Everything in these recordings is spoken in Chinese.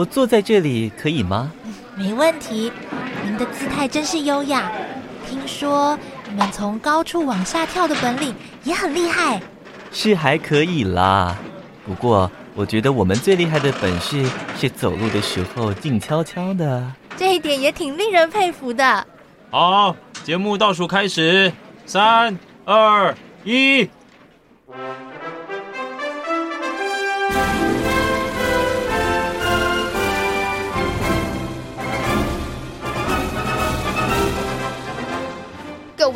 我坐在这里可以吗？没问题，您的姿态真是优雅。听说你们从高处往下跳的本领也很厉害。是还可以啦，不过我觉得我们最厉害的本事是走路的时候静悄悄的。这一点也挺令人佩服的。好，节目倒数开始，三、二、一。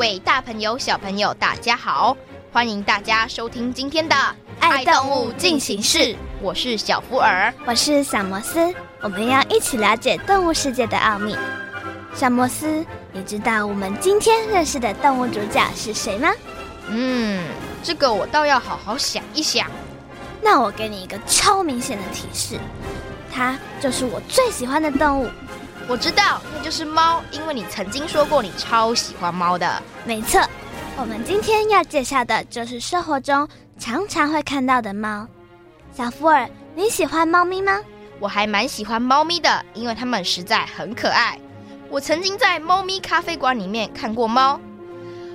位大朋友、小朋友，大家好！欢迎大家收听今天的《爱动物进行式》，我是小福尔，我是小摩斯，我们要一起了解动物世界的奥秘。小摩斯，你知道我们今天认识的动物主角是谁吗？嗯，这个我倒要好好想一想。那我给你一个超明显的提示，它就是我最喜欢的动物。我知道，那就是猫，因为你曾经说过你超喜欢猫的。没错，我们今天要介绍的就是生活中常常会看到的猫。小福尔，你喜欢猫咪吗？我还蛮喜欢猫咪的，因为它们实在很可爱。我曾经在猫咪咖啡馆里面看过猫，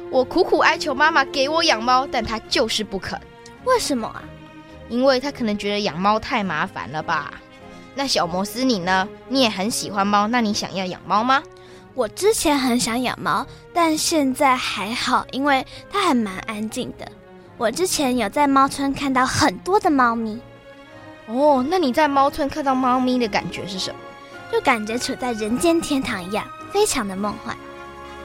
我苦苦哀求妈妈给我养猫，但她就是不肯。为什么啊？因为她可能觉得养猫太麻烦了吧。那小摩斯你呢？你也很喜欢猫，那你想要养猫吗？我之前很想养猫，但现在还好，因为它还蛮安静的。我之前有在猫村看到很多的猫咪。哦，那你在猫村看到猫咪的感觉是什么？就感觉处在人间天堂一样，非常的梦幻。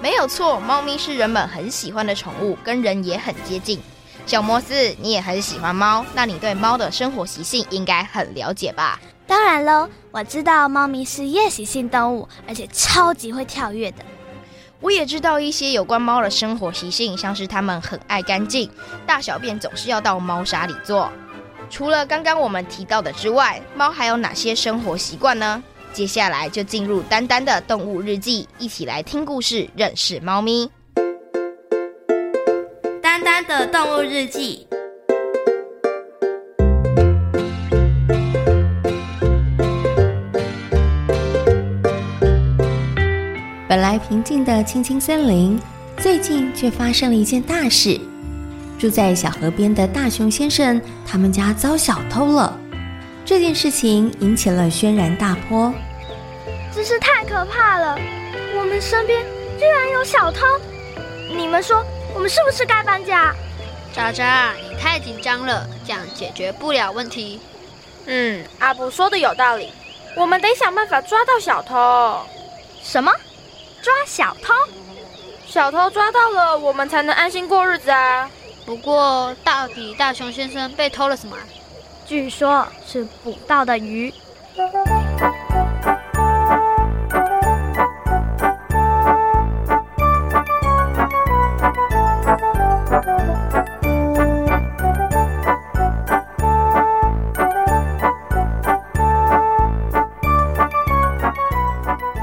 没有错，猫咪是人们很喜欢的宠物，跟人也很接近。小摩斯，你也很喜欢猫，那你对猫的生活习性应该很了解吧？当然喽，我知道猫咪是夜行性动物，而且超级会跳跃的。我也知道一些有关猫的生活习性，像是它们很爱干净，大小便总是要到猫砂里做。除了刚刚我们提到的之外，猫还有哪些生活习惯呢？接下来就进入丹丹的动物日记，一起来听故事，认识猫咪。丹丹的动物日记。本来平静的青青森林，最近却发生了一件大事。住在小河边的大熊先生，他们家遭小偷了。这件事情引起了轩然大波。真是太可怕了！我们身边居然有小偷！你们说，我们是不是该搬家？渣渣，你太紧张了，这样解决不了问题。嗯，阿布说的有道理，我们得想办法抓到小偷。什么？抓小偷，小偷抓到了，我们才能安心过日子啊！不过，到底大熊先生被偷了什么？据说是捕到的鱼。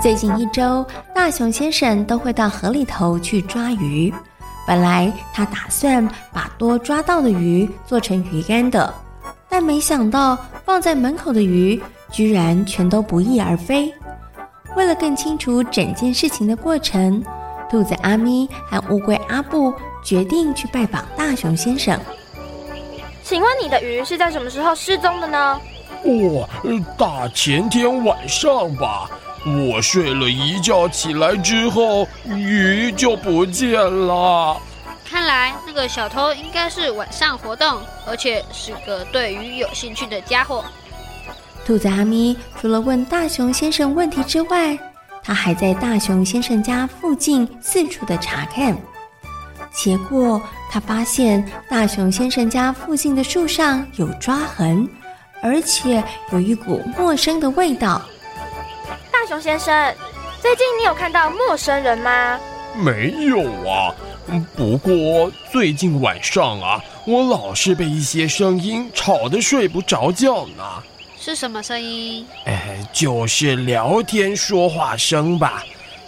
最近一周，大熊先生都会到河里头去抓鱼。本来他打算把多抓到的鱼做成鱼干的，但没想到放在门口的鱼居然全都不翼而飞。为了更清楚整件事情的过程，兔子阿咪和乌龟阿布决定去拜访大熊先生。请问你的鱼是在什么时候失踪的呢？哦，大前天晚上吧。我睡了一觉，起来之后鱼就不见了。看来那个小偷应该是晚上活动，而且是个对鱼有兴趣的家伙。兔子阿咪除了问大熊先生问题之外，他还在大熊先生家附近四处的查看。结果他发现大熊先生家附近的树上有抓痕，而且有一股陌生的味道。大熊先生，最近你有看到陌生人吗？没有啊。不过最近晚上啊，我老是被一些声音吵得睡不着觉呢。是什么声音？哎，就是聊天说话声吧。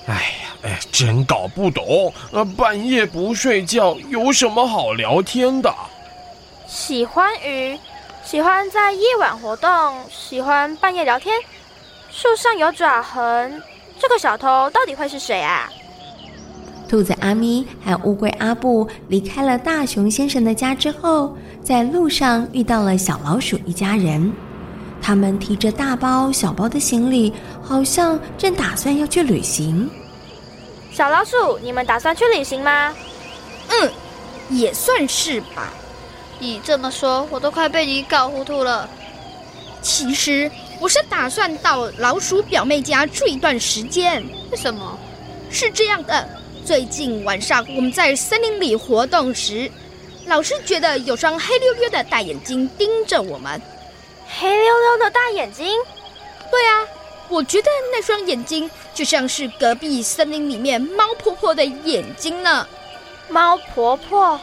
哎呀，哎，真搞不懂，呃，半夜不睡觉有什么好聊天的？喜欢鱼，喜欢在夜晚活动，喜欢半夜聊天。树上有爪痕，这个小偷到底会是谁啊？兔子阿咪和乌龟阿布离开了大熊先生的家之后，在路上遇到了小老鼠一家人。他们提着大包小包的行李，好像正打算要去旅行。小老鼠，你们打算去旅行吗？嗯，也算是吧。你这么说，我都快被你搞糊涂了。其实我是打算到老鼠表妹家住一段时间。为什么？是这样的。最近晚上我们在森林里活动时，老是觉得有双黑溜溜的大眼睛盯着我们。黑溜溜的大眼睛？对啊，我觉得那双眼睛就像是隔壁森林里面猫婆婆的眼睛呢。猫婆婆？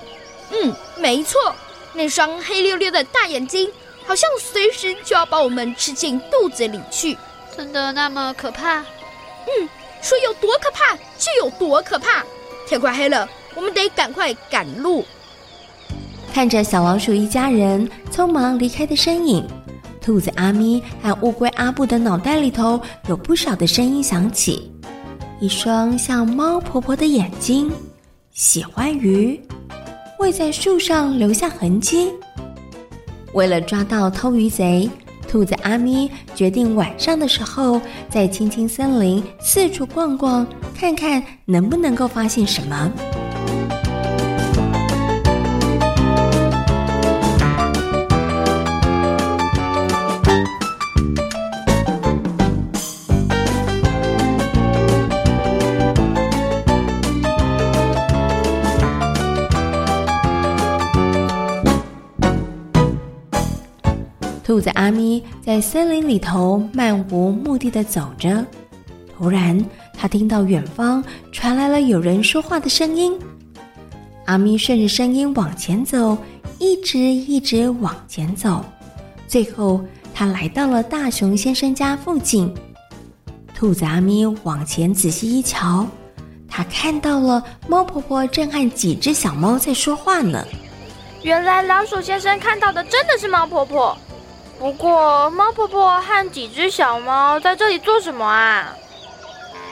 嗯，没错，那双黑溜溜的大眼睛好像随时就要把我们吃进肚子里去。真的那么可怕？嗯。说有多可怕就有多可怕！天快黑了，我们得赶快赶路。看着小老鼠一家人匆忙离开的身影，兔子阿咪和乌龟阿布的脑袋里头有不少的声音响起：一双像猫婆婆的眼睛，喜欢鱼，会在树上留下痕迹。为了抓到偷鱼贼。兔子阿咪决定晚上的时候在青青森林四处逛逛，看看能不能够发现什么。兔子阿咪在森林里头漫无目的的走着，突然，他听到远方传来了有人说话的声音。阿咪顺着声音往前走，一直一直往前走，最后他来到了大熊先生家附近。兔子阿咪往前仔细一瞧，他看到了猫婆婆正和几只小猫在说话呢。原来老鼠先生看到的真的是猫婆婆。不过，猫婆婆和几只小猫在这里做什么啊？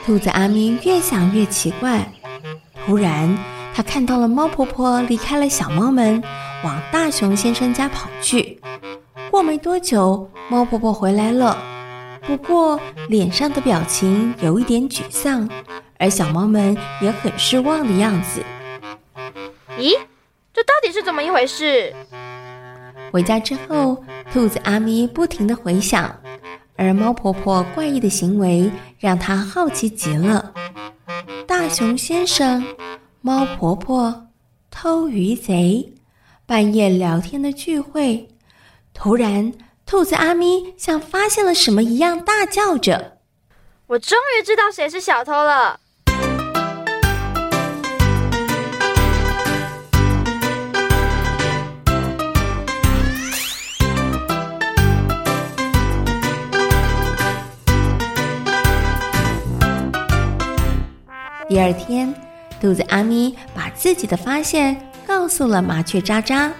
兔子阿咪越想越奇怪。突然，他看到了猫婆婆离开了小猫们，往大熊先生家跑去。过没多久，猫婆婆回来了，不过脸上的表情有一点沮丧，而小猫们也很失望的样子。咦，这到底是怎么一回事？回家之后，兔子阿咪不停地回想，而猫婆婆怪异的行为让她好奇极了。大熊先生、猫婆婆、偷鱼贼、半夜聊天的聚会，突然，兔子阿咪像发现了什么一样，大叫着：“我终于知道谁是小偷了！”第二天，兔子阿咪把自己的发现告诉了麻雀渣渣。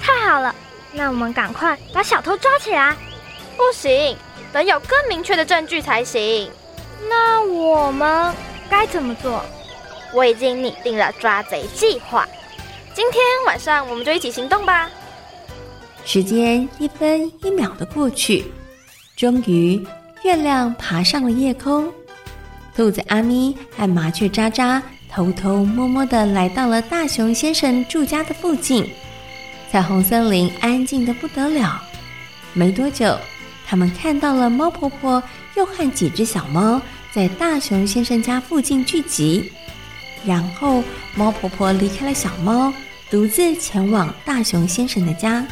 太好了，那我们赶快把小偷抓起来。不行，等有更明确的证据才行。那我们该怎么做？我已经拟定了抓贼计划。今天晚上我们就一起行动吧。时间一分一秒的过去，终于月亮爬上了夜空。兔子阿咪和麻雀渣渣偷偷摸摸地来到了大熊先生住家的附近。彩虹森林安静的不得了。没多久，他他们看到了猫婆婆又和几只小猫在大熊先生家附近聚集，然后猫婆婆离开了小猫，独自前往大熊先生的家。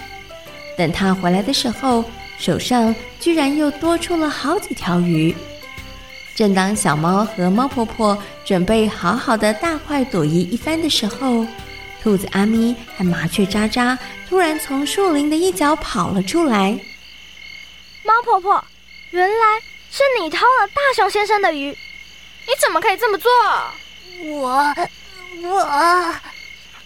等他回来的时候，手上居然又多出了好几条鱼。正当小猫和猫婆婆准备好好的大快朵颐一番的时候，兔子阿咪和麻雀渣渣突然从树林的一角跑了出来。猫婆婆，原来是你偷了大熊先生的鱼，你怎么可以这么做？我，我，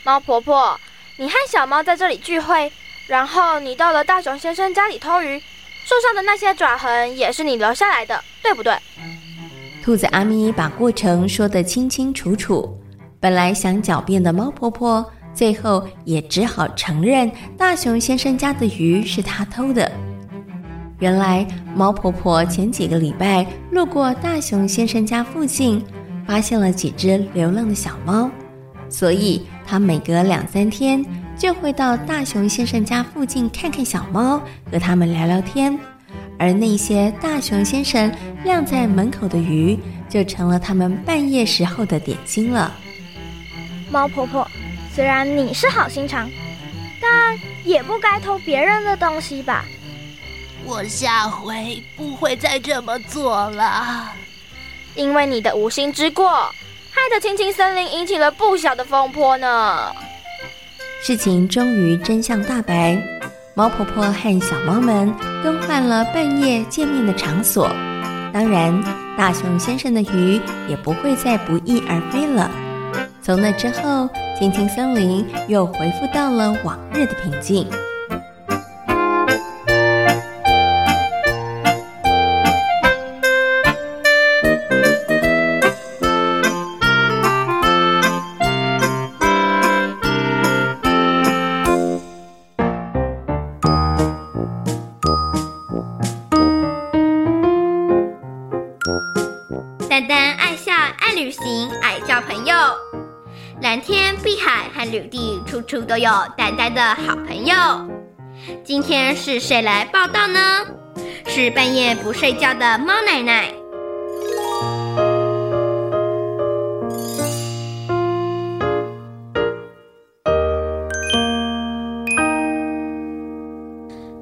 猫婆婆，你和小猫在这里聚会，然后你到了大熊先生家里偷鱼，树上的那些爪痕也是你留下来的，对不对？兔子阿咪把过程说得清清楚楚。本来想狡辩的猫婆婆，最后也只好承认大熊先生家的鱼是她偷的。原来猫婆婆前几个礼拜路过大熊先生家附近，发现了几只流浪的小猫，所以她每隔两三天就会到大熊先生家附近看看小猫，和他们聊聊天。而那些大熊先生晾在门口的鱼，就成了他们半夜时候的点心了。猫婆婆，虽然你是好心肠，但也不该偷别人的东西吧？我下回不会再这么做了。因为你的无心之过，害得青青森林引起了不小的风波呢。事情终于真相大白，猫婆婆和小猫们更换了半夜见面的场所，当然，大熊先生的鱼也不会再不翼而飞了。从那之后，青青森林又恢复到了往日的平静。处都有丹丹的好朋友。今天是谁来报道呢？是半夜不睡觉的猫奶奶。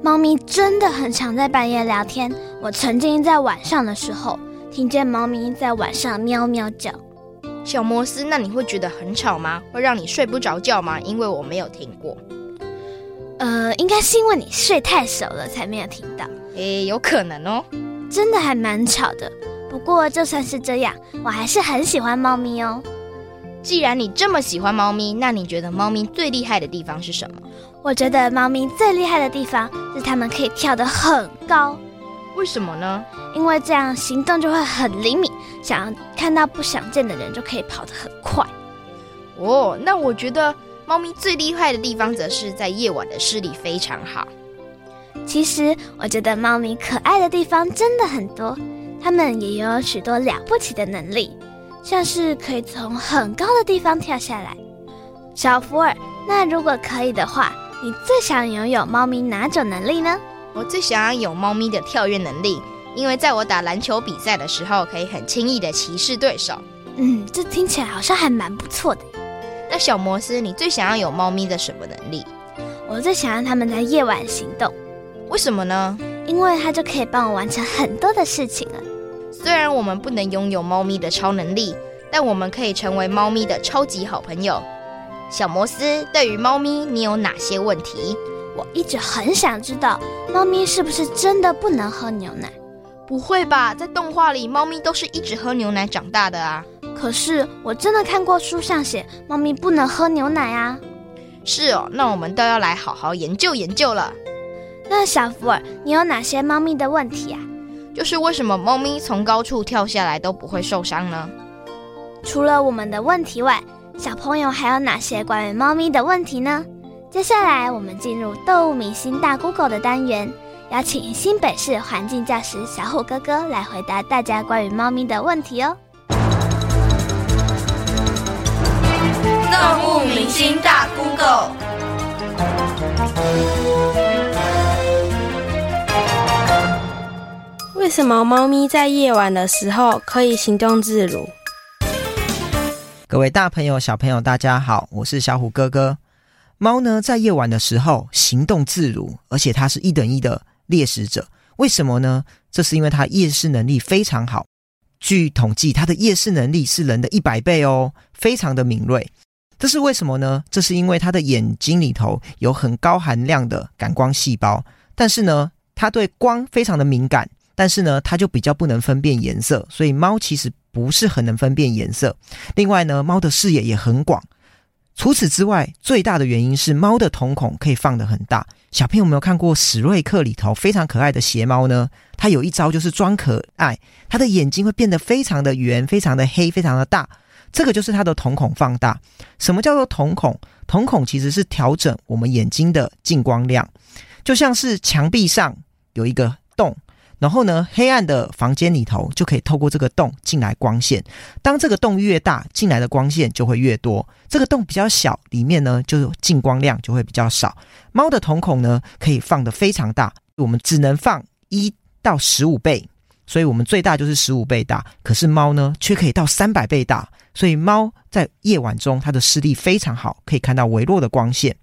猫咪真的很常在半夜聊天。我曾经在晚上的时候听见猫咪在晚上喵喵叫。小摩斯，那你会觉得很吵吗？会让你睡不着觉吗？因为我没有听过。呃，应该是因为你睡太熟了才没有听到。诶，有可能哦。真的还蛮吵的。不过就算是这样，我还是很喜欢猫咪哦。既然你这么喜欢猫咪，那你觉得猫咪最厉害的地方是什么？我觉得猫咪最厉害的地方是它们可以跳得很高。为什么呢？因为这样行动就会很灵敏，想要看到不想见的人就可以跑得很快。哦，那我觉得猫咪最厉害的地方则是在夜晚的视力非常好。其实我觉得猫咪可爱的地方真的很多，它们也有许多了不起的能力，像是可以从很高的地方跳下来。小福尔，那如果可以的话，你最想拥有猫咪哪种能力呢？我最想要有猫咪的跳跃能力，因为在我打篮球比赛的时候，可以很轻易的歧视对手。嗯，这听起来好像还蛮不错的。那小摩斯，你最想要有猫咪的什么能力？我最想让它们在夜晚行动。为什么呢？因为它就可以帮我完成很多的事情了。虽然我们不能拥有猫咪的超能力，但我们可以成为猫咪的超级好朋友。小摩斯，对于猫咪，你有哪些问题？我一直很想知道，猫咪是不是真的不能喝牛奶？不会吧，在动画里，猫咪都是一直喝牛奶长大的啊。可是我真的看过书上写，猫咪不能喝牛奶啊。是哦，那我们都要来好好研究研究了。那小福尔，你有哪些猫咪的问题啊？就是为什么猫咪从高处跳下来都不会受伤呢？除了我们的问题外，小朋友还有哪些关于猫咪的问题呢？接下来，我们进入动物明星大 Google 的单元，邀请新北市环境教师小虎哥哥来回答大家关于猫咪的问题哦。动物明星大 Google，为什么猫咪在夜晚的时候可以行动自如？各位大朋友、小朋友，大家好，我是小虎哥哥。猫呢，在夜晚的时候行动自如，而且它是一等一的猎食者。为什么呢？这是因为它夜视能力非常好。据统计，它的夜视能力是人的一百倍哦，非常的敏锐。这是为什么呢？这是因为它的眼睛里头有很高含量的感光细胞，但是呢，它对光非常的敏感，但是呢，它就比较不能分辨颜色，所以猫其实不是很能分辨颜色。另外呢，猫的视野也很广。除此之外，最大的原因是猫的瞳孔可以放得很大。小朋友有没有看过史瑞克里头非常可爱的邪猫呢？它有一招就是装可爱，它的眼睛会变得非常的圆、非常的黑、非常的大。这个就是它的瞳孔放大。什么叫做瞳孔？瞳孔其实是调整我们眼睛的进光量，就像是墙壁上有一个洞。然后呢，黑暗的房间里头就可以透过这个洞进来光线。当这个洞越大，进来的光线就会越多。这个洞比较小，里面呢就进光量就会比较少。猫的瞳孔呢可以放得非常大，我们只能放一到十五倍，所以我们最大就是十五倍大。可是猫呢却可以到三百倍大，所以猫在夜晚中它的视力非常好，可以看到微弱的光线。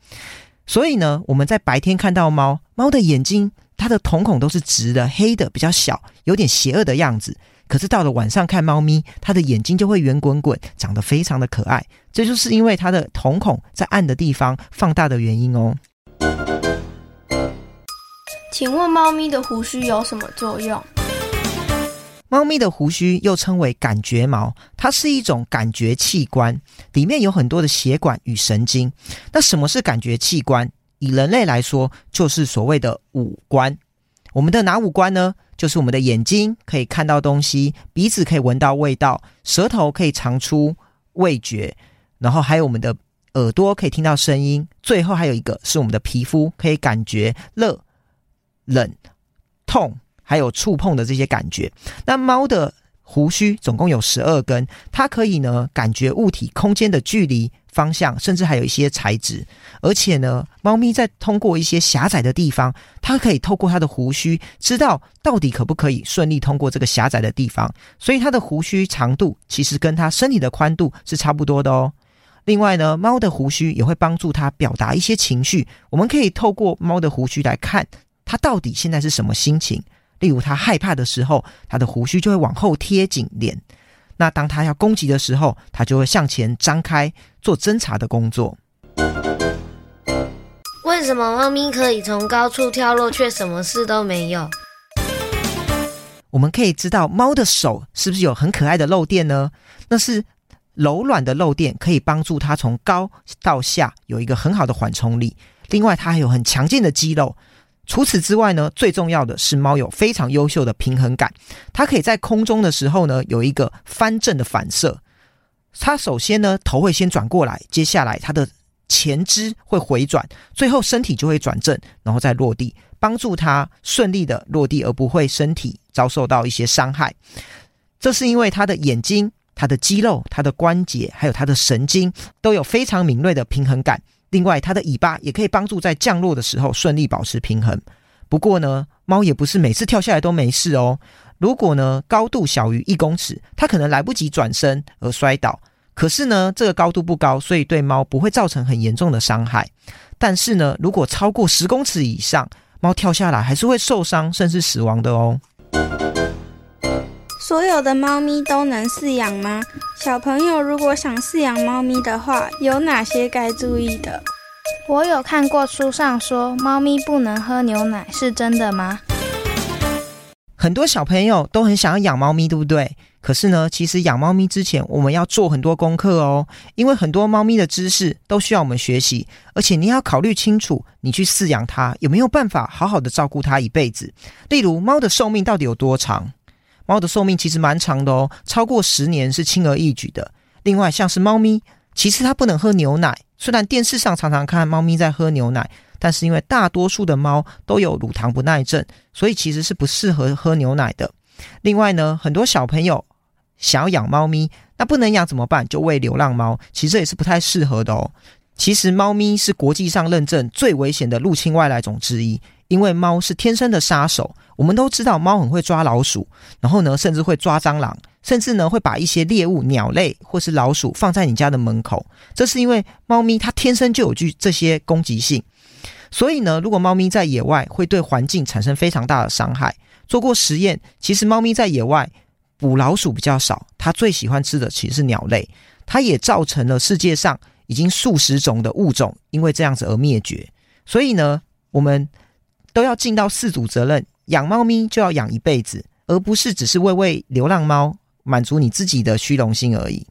所以呢，我们在白天看到猫，猫的眼睛。它的瞳孔都是直的、黑的，比较小，有点邪恶的样子。可是到了晚上看猫咪，它的眼睛就会圆滚滚，长得非常的可爱。这就是因为它的瞳孔在暗的地方放大的原因哦。请问猫咪的胡须有什么作用？猫咪的胡须又称为感觉毛，它是一种感觉器官，里面有很多的血管与神经。那什么是感觉器官？以人类来说，就是所谓的五官。我们的哪五官呢？就是我们的眼睛可以看到东西，鼻子可以闻到味道，舌头可以尝出味觉，然后还有我们的耳朵可以听到声音，最后还有一个是我们的皮肤可以感觉热、冷、痛，还有触碰的这些感觉。那猫的胡须总共有十二根，它可以呢感觉物体空间的距离。方向，甚至还有一些材质，而且呢，猫咪在通过一些狭窄的地方，它可以透过它的胡须，知道到底可不可以顺利通过这个狭窄的地方。所以它的胡须长度其实跟它身体的宽度是差不多的哦。另外呢，猫的胡须也会帮助它表达一些情绪。我们可以透过猫的胡须来看它到底现在是什么心情。例如，它害怕的时候，它的胡须就会往后贴紧脸。那当它要攻击的时候，它就会向前张开做侦查的工作。为什么猫咪可以从高处跳落，却什么事都没有？我们可以知道，猫的手是不是有很可爱的漏电呢？那是柔软的漏电，可以帮助它从高到下有一个很好的缓冲力。另外，它还有很强健的肌肉。除此之外呢，最重要的是猫有非常优秀的平衡感。它可以在空中的时候呢，有一个翻正的反射。它首先呢，头会先转过来，接下来它的前肢会回转，最后身体就会转正，然后再落地，帮助它顺利的落地，而不会身体遭受到一些伤害。这是因为它的眼睛、它的肌肉、它的关节，还有它的神经都有非常敏锐的平衡感。另外，它的尾巴也可以帮助在降落的时候顺利保持平衡。不过呢，猫也不是每次跳下来都没事哦。如果呢，高度小于一公尺，它可能来不及转身而摔倒。可是呢，这个高度不高，所以对猫不会造成很严重的伤害。但是呢，如果超过十公尺以上，猫跳下来还是会受伤甚至死亡的哦。所有的猫咪都能饲养吗？小朋友如果想饲养猫咪的话，有哪些该注意的？我有看过书上说，猫咪不能喝牛奶，是真的吗？很多小朋友都很想要养猫咪，对不对？可是呢，其实养猫咪之前，我们要做很多功课哦，因为很多猫咪的知识都需要我们学习，而且你要考虑清楚，你去饲养它有没有办法好好的照顾它一辈子。例如，猫的寿命到底有多长？猫的寿命其实蛮长的哦，超过十年是轻而易举的。另外，像是猫咪，其实它不能喝牛奶。虽然电视上常常看猫咪在喝牛奶，但是因为大多数的猫都有乳糖不耐症，所以其实是不适合喝牛奶的。另外呢，很多小朋友想要养猫咪，那不能养怎么办？就喂流浪猫，其实也是不太适合的哦。其实猫咪是国际上认证最危险的入侵外来种之一。因为猫是天生的杀手。我们都知道猫很会抓老鼠，然后呢，甚至会抓蟑螂，甚至呢会把一些猎物、鸟类或是老鼠放在你家的门口。这是因为猫咪它天生就有具这些攻击性。所以呢，如果猫咪在野外会对环境产生非常大的伤害。做过实验，其实猫咪在野外捕老鼠比较少，它最喜欢吃的其实是鸟类。它也造成了世界上已经数十种的物种因为这样子而灭绝。所以呢，我们都要尽到饲主责任，养猫咪就要养一辈子，而不是只是喂喂流浪猫，满足你自己的虚荣心而已。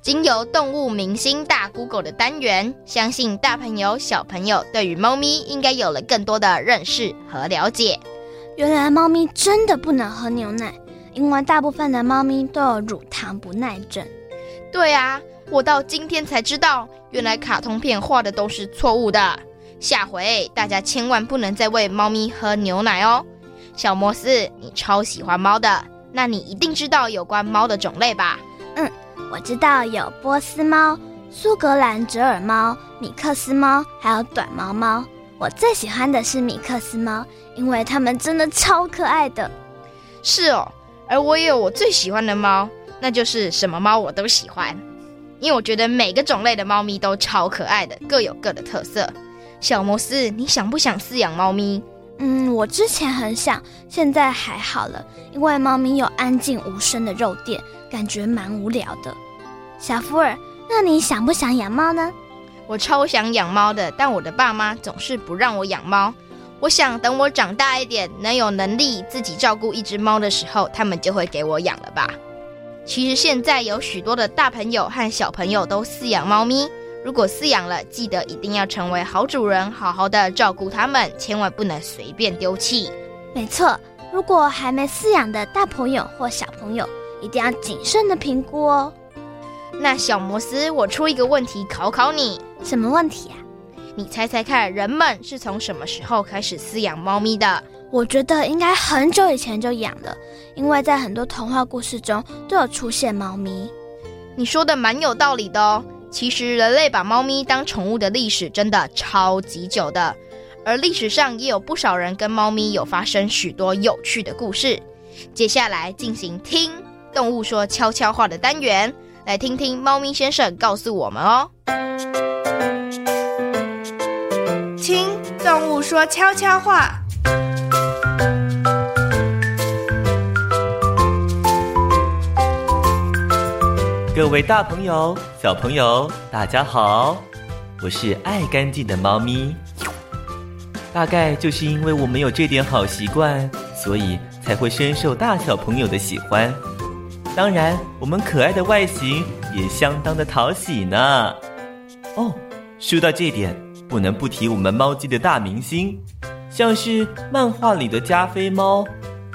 经由动物明星大 Google 的单元，相信大朋友小朋友对于猫咪应该有了更多的认识和了解。原来猫咪真的不能喝牛奶，因为大部分的猫咪都有乳糖不耐症。对啊，我到今天才知道，原来卡通片画的都是错误的。下回大家千万不能再喂猫咪喝牛奶哦。小摩斯，你超喜欢猫的，那你一定知道有关猫的种类吧？嗯。我知道有波斯猫、苏格兰折耳猫、米克斯猫，还有短毛猫。我最喜欢的是米克斯猫，因为它们真的超可爱的。是哦，而我也有我最喜欢的猫，那就是什么猫我都喜欢，因为我觉得每个种类的猫咪都超可爱的，各有各的特色。小摩斯，你想不想饲养猫咪？嗯，我之前很想，现在还好了，因为猫咪有安静无声的肉垫。感觉蛮无聊的，小福尔，那你想不想养猫呢？我超想养猫的，但我的爸妈总是不让我养猫。我想等我长大一点，能有能力自己照顾一只猫的时候，他们就会给我养了吧。其实现在有许多的大朋友和小朋友都饲养猫咪，如果饲养了，记得一定要成为好主人，好好的照顾它们，千万不能随便丢弃。没错，如果还没饲养的大朋友或小朋友，一定要谨慎的评估哦。那小摩斯，我出一个问题考考你，什么问题啊？你猜猜看，人们是从什么时候开始饲养猫咪的？我觉得应该很久以前就养了，因为在很多童话故事中都有出现猫咪。你说的蛮有道理的哦。其实人类把猫咪当宠物的历史真的超级久的，而历史上也有不少人跟猫咪有发生许多有趣的故事。接下来进行听。动物说悄悄话的单元，来听听猫咪先生告诉我们哦。听动物说悄悄话。各位大朋友、小朋友，大家好，我是爱干净的猫咪。大概就是因为我们有这点好习惯，所以才会深受大小朋友的喜欢。当然，我们可爱的外形也相当的讨喜呢。哦，说到这点，不能不提我们猫界的大明星，像是漫画里的加菲猫，《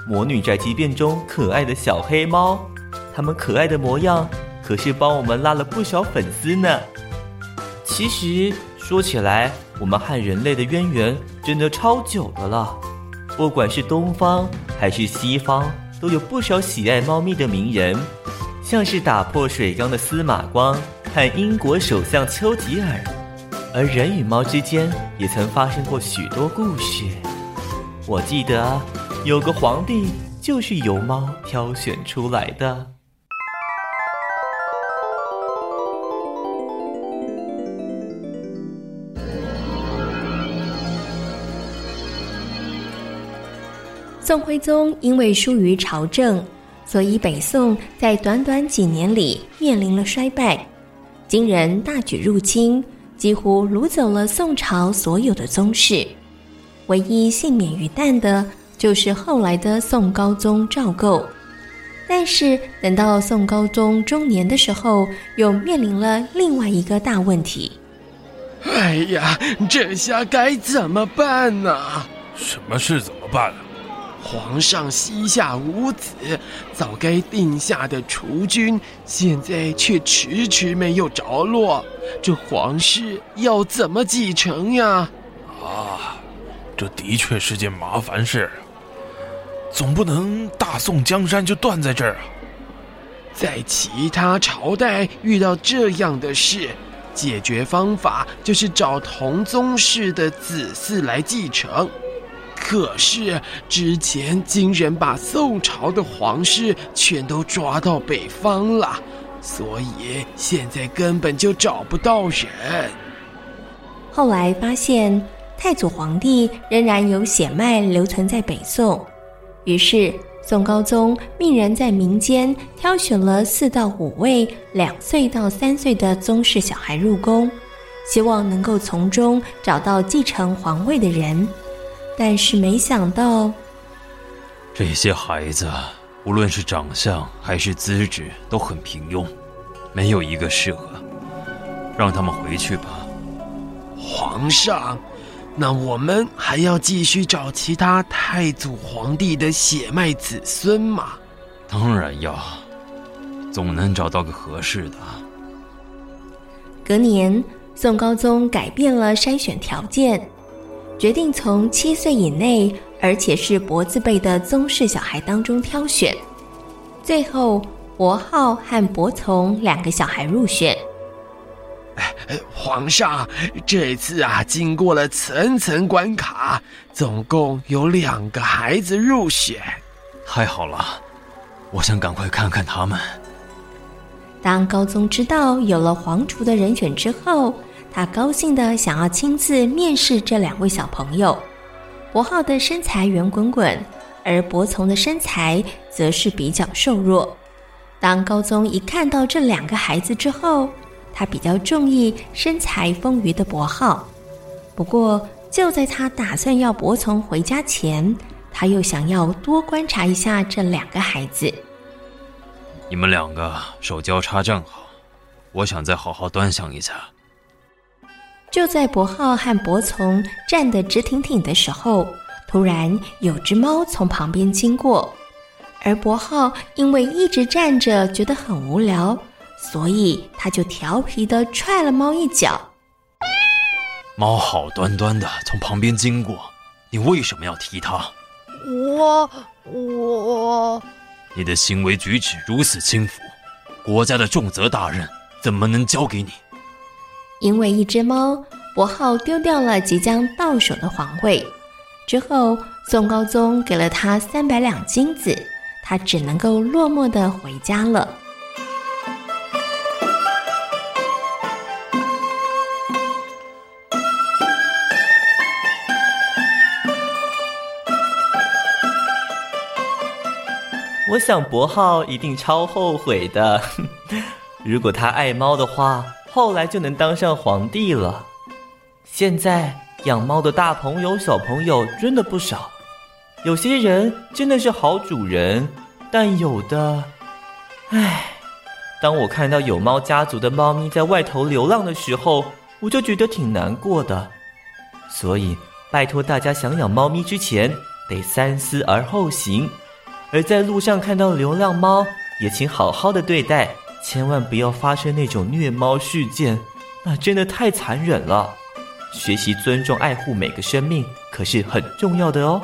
魔女宅急便》中可爱的小黑猫，它们可爱的模样可是帮我们拉了不少粉丝呢。其实说起来，我们和人类的渊源真的超久的了，不管是东方还是西方。都有不少喜爱猫咪的名人，像是打破水缸的司马光和英国首相丘吉尔，而人与猫之间也曾发生过许多故事。我记得有个皇帝就是由猫挑选出来的。宋徽宗因为疏于朝政，所以北宋在短短几年里面临了衰败。金人大举入侵，几乎掳走了宋朝所有的宗室，唯一幸免于难的，就是后来的宋高宗赵构。但是等到宋高宗中年的时候，又面临了另外一个大问题。哎呀，这下该怎么办呢？什么事怎么办？皇上膝下无子，早该定下的储君，现在却迟迟没有着落，这皇室要怎么继承呀？啊，这的确是件麻烦事，总不能大宋江山就断在这儿啊。在其他朝代遇到这样的事，解决方法就是找同宗室的子嗣来继承。可是之前金人把宋朝的皇室全都抓到北方了，所以现在根本就找不到人。后来发现太祖皇帝仍然有血脉留存在北宋，于是宋高宗命人在民间挑选了四到五位两岁到三岁的宗室小孩入宫，希望能够从中找到继承皇位的人。但是没想到，这些孩子无论是长相还是资质都很平庸，没有一个适合，让他们回去吧。皇上，那我们还要继续找其他太祖皇帝的血脉子孙吗？当然要，总能找到个合适的。隔年，宋高宗改变了筛选条件。决定从七岁以内，而且是脖子辈的宗室小孩当中挑选，最后伯浩和伯从两个小孩入选。皇上，这次啊，经过了层层关卡，总共有两个孩子入选。太好了，我想赶快看看他们。当高宗知道有了皇储的人选之后，他高兴地想要亲自面试这两位小朋友。博浩的身材圆滚滚，而博从的身材则是比较瘦弱。当高宗一看到这两个孩子之后，他比较中意身材丰腴的博浩。不过，就在他打算要博从回家前，他又想要多观察一下这两个孩子。你们两个手交叉站好，我想再好好端详一下。就在伯浩和博从站得直挺挺的时候，突然有只猫从旁边经过，而伯浩因为一直站着觉得很无聊，所以他就调皮的踹了猫一脚。猫好端端的从旁边经过，你为什么要踢它？我我，你的行为举止如此轻浮，国家的重责大任怎么能交给你？因为一只猫，柏皓丢掉了即将到手的皇位。之后，宋高宗给了他三百两金子，他只能够落寞的回家了。我想柏皓一定超后悔的。如果他爱猫的话。后来就能当上皇帝了。现在养猫的大朋友、小朋友真的不少，有些人真的是好主人，但有的，唉，当我看到有猫家族的猫咪在外头流浪的时候，我就觉得挺难过的。所以，拜托大家想养猫咪之前，得三思而后行。而在路上看到流浪猫，也请好好的对待。千万不要发生那种虐猫事件，那真的太残忍了。学习尊重、爱护每个生命，可是很重要的哦。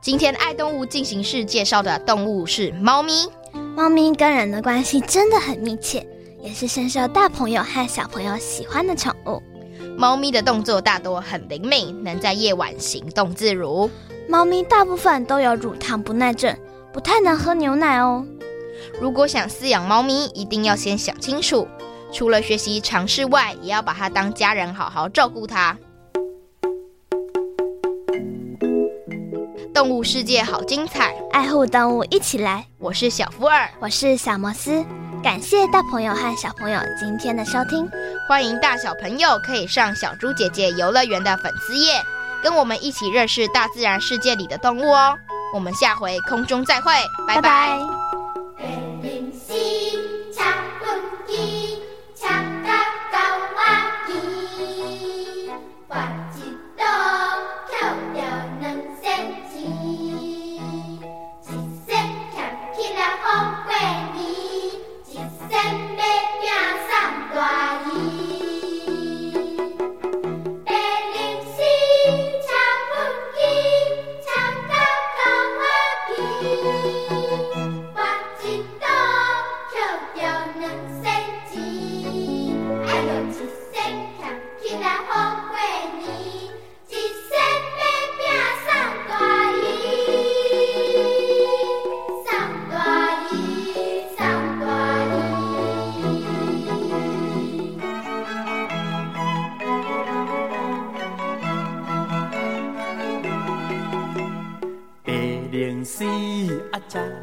今天爱动物进行式介绍的动物是猫咪。猫咪跟人的关系真的很密切，也是深受大朋友和小朋友喜欢的宠物。猫咪的动作大多很灵敏，能在夜晚行动自如。猫咪大部分都有乳糖不耐症，不太能喝牛奶哦。如果想饲养猫咪，一定要先想清楚，除了学习常识外，也要把它当家人，好好照顾它。动物世界好精彩，爱护动物一起来。我是小福尔，我是小摩斯。感谢大朋友和小朋友今天的收听，欢迎大小朋友可以上小猪姐姐游乐园的粉丝页，跟我们一起认识大自然世界里的动物哦。我们下回空中再会，拜拜。拜拜。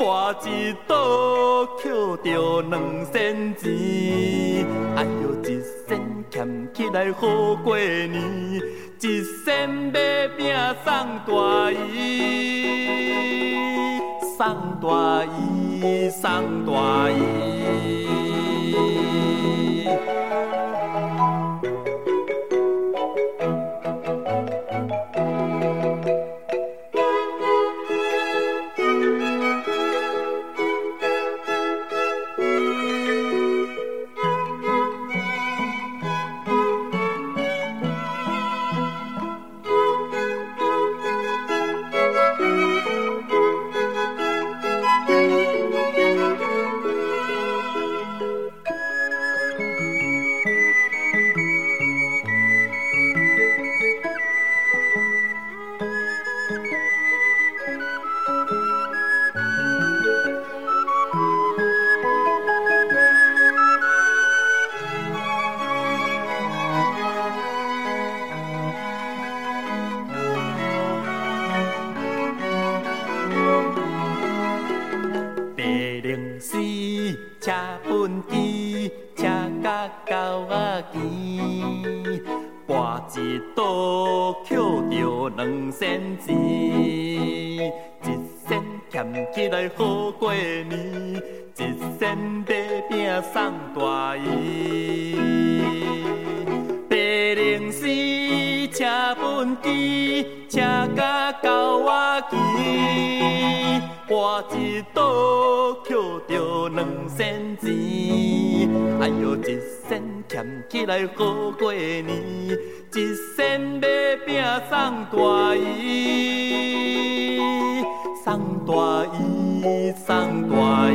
跋一倒捡着两仙钱。哎呦，一仙俭起来好过年，一仙买饼送大姨。送大姨，送大姨。本机，车甲到我机，我一倒捡着两仙钱，哎呦，一仙俭起来好过年，一仙买饼送大姨，送大姨，送大姨。